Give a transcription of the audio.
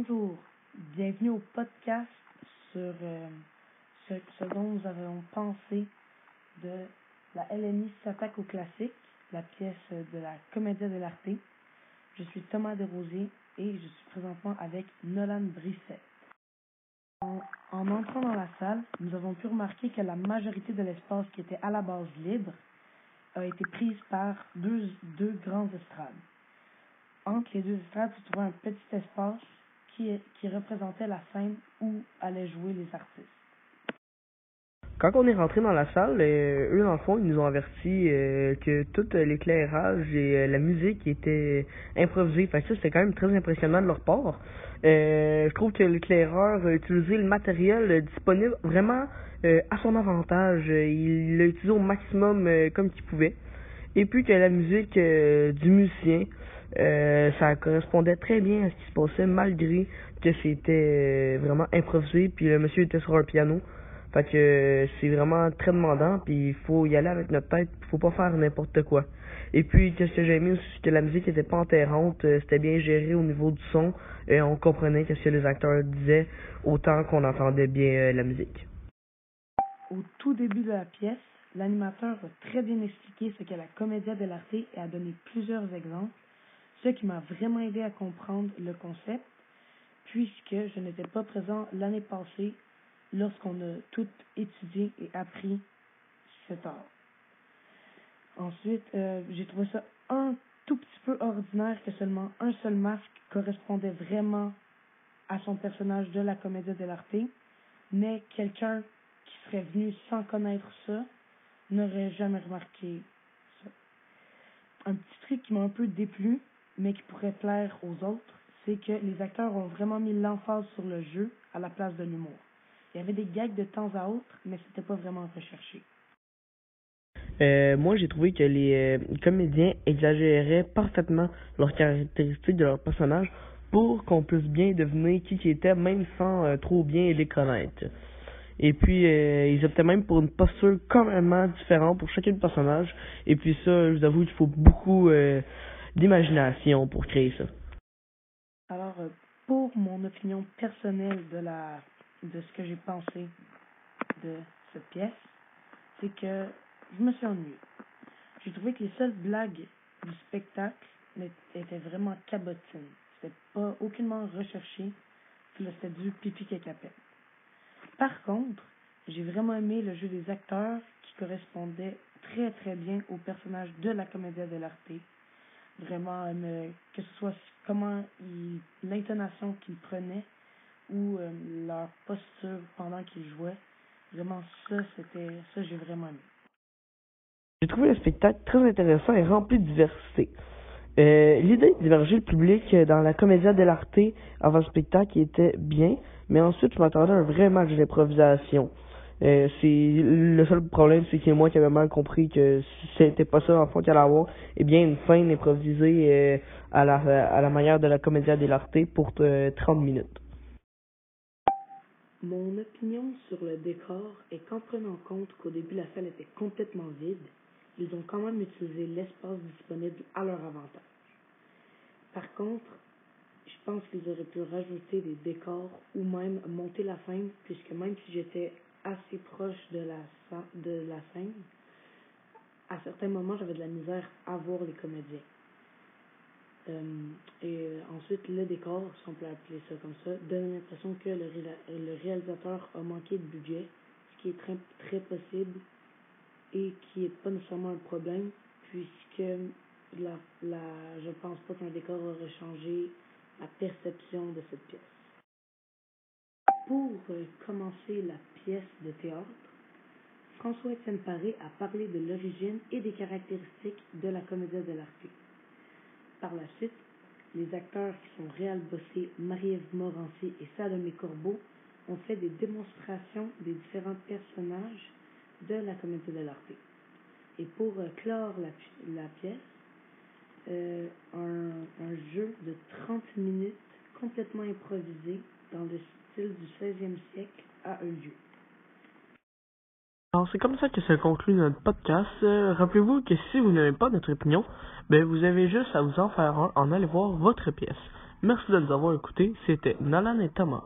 Bonjour, bienvenue au podcast sur euh, ce, dont nous avons pensé de la LNI s'attaque au classique, la pièce de la Commedia dell'arte. Je suis Thomas Desrosiers et je suis présentement avec Nolan Brissette. En, en entrant dans la salle, nous avons pu remarquer que la majorité de l'espace qui était à la base libre a été prise par deux, deux grandes estrades. Entre les deux estrades se trouvait un petit espace qui, représentait la scène où allaient jouer les artistes. Quand on est rentré dans la salle, euh, eux, dans le fond, ils nous ont averti euh, que tout l'éclairage et euh, la musique était improvisé. Fait ça, c'était quand même très impressionnant de leur part. Euh, je trouve que l'éclaireur a utilisé le matériel disponible vraiment à son avantage. Il l'a utilisé au maximum comme qu'il pouvait. Et puis que la musique du musicien, ça correspondait très bien à ce qui se passait malgré que c'était vraiment improvisé. Puis le monsieur était sur un piano. Fait que c'est vraiment très demandant, puis il faut y aller avec notre tête, faut pas faire n'importe quoi. Et puis, qu'est-ce que j'ai aimé aussi, c'est que la musique était pas enterrante, euh, c'était bien géré au niveau du son, et on comprenait qu'est-ce que les acteurs disaient, autant qu'on entendait bien euh, la musique. Au tout début de la pièce, l'animateur a très bien expliqué ce qu'est la comédia dell'arte et a donné plusieurs exemples, ce qui m'a vraiment aidé à comprendre le concept, puisque je n'étais pas présent l'année passée lorsqu'on a tout étudié et appris cet art. Ensuite, euh, j'ai trouvé ça un tout petit peu ordinaire que seulement un seul masque correspondait vraiment à son personnage de la comédie dell'arte, mais quelqu'un qui serait venu sans connaître ça n'aurait jamais remarqué ça. Un petit truc qui m'a un peu déplu, mais qui pourrait plaire aux autres, c'est que les acteurs ont vraiment mis l'emphase sur le jeu à la place de l'humour. Il y avait des gags de temps à autre, mais c'était pas vraiment recherché. Euh, moi, j'ai trouvé que les euh, comédiens exagéraient parfaitement leurs caractéristiques de leur personnage pour qu'on puisse bien deviner qui qui était, même sans euh, trop bien les connaître. Et puis, ils optaient même pour une posture complètement différente pour chacun des personnages. Et puis ça, je vous avoue qu'il faut beaucoup d'imagination pour créer ça. Alors, pour mon opinion personnelle de la de ce que j'ai pensé de cette pièce, c'est que je me suis ennuyée. J'ai trouvé que les seules blagues du spectacle étaient vraiment cabotines. C'était pas aucunement recherché. C'était du pipi cacapet. Par contre, j'ai vraiment aimé le jeu des acteurs qui correspondait très très bien au personnage de la comédie de l'arte. Vraiment, que ce soit comment l'intonation qu'il prenait, ou euh, leur posture pendant qu'ils jouaient. Vraiment, ça, c'était, ça, j'ai vraiment aimé. J'ai trouvé le spectacle très intéressant et rempli de diversité. Euh, L'idée de diverger le public dans la comédia dell'arte avant le spectacle était bien, mais ensuite je m'attendais à un vrai match d'improvisation. Euh, c'est le seul problème, c'est que moi qui avais mal compris que c'était pas ça en fond qu'il allait avoir, eh bien une fin improvisée euh, à la manière de la comédia dell'arte pour 30 euh, minutes. Mon opinion sur le décor est qu'en prenant compte qu'au début la salle était complètement vide, ils ont quand même utilisé l'espace disponible à leur avantage. Par contre, je pense qu'ils auraient pu rajouter des décors ou même monter la scène, puisque même si j'étais assez proche de la, de la scène, à certains moments j'avais de la misère à voir les comédiens. Euh, et euh, ensuite, le décor, si on peut appeler ça comme ça, donne l'impression que le, le, réalisateur a manqué de budget, ce qui est très, très possible et qui n'est pas nécessairement un problème, puisque la, la, je pense pas qu'un décor aurait changé la perception de cette pièce. Pour commencer la pièce de théâtre, François-Étienne Paré a parlé de l'origine et des caractéristiques de la comédie de l'arte. Par la suite, les acteurs qui sont Réal Bossé, Marie-Ève Morancy et Salomé Corbeau ont fait des démonstrations des différents personnages de la comédie de l'arte. Et pour euh, clore la, pièce, euh, un, jeu de 30 minutes complètement improvisé dans le style du 16e siècle a eu lieu. Alors c'est comme ça que se conclut notre podcast. Euh, rappelez-vous que si vous n'avez pas notre opinion, ben vous avez juste à vous en faire un en aller voir votre pièce. Merci de nous avoir écoutés. C'était Nalan et Thomas.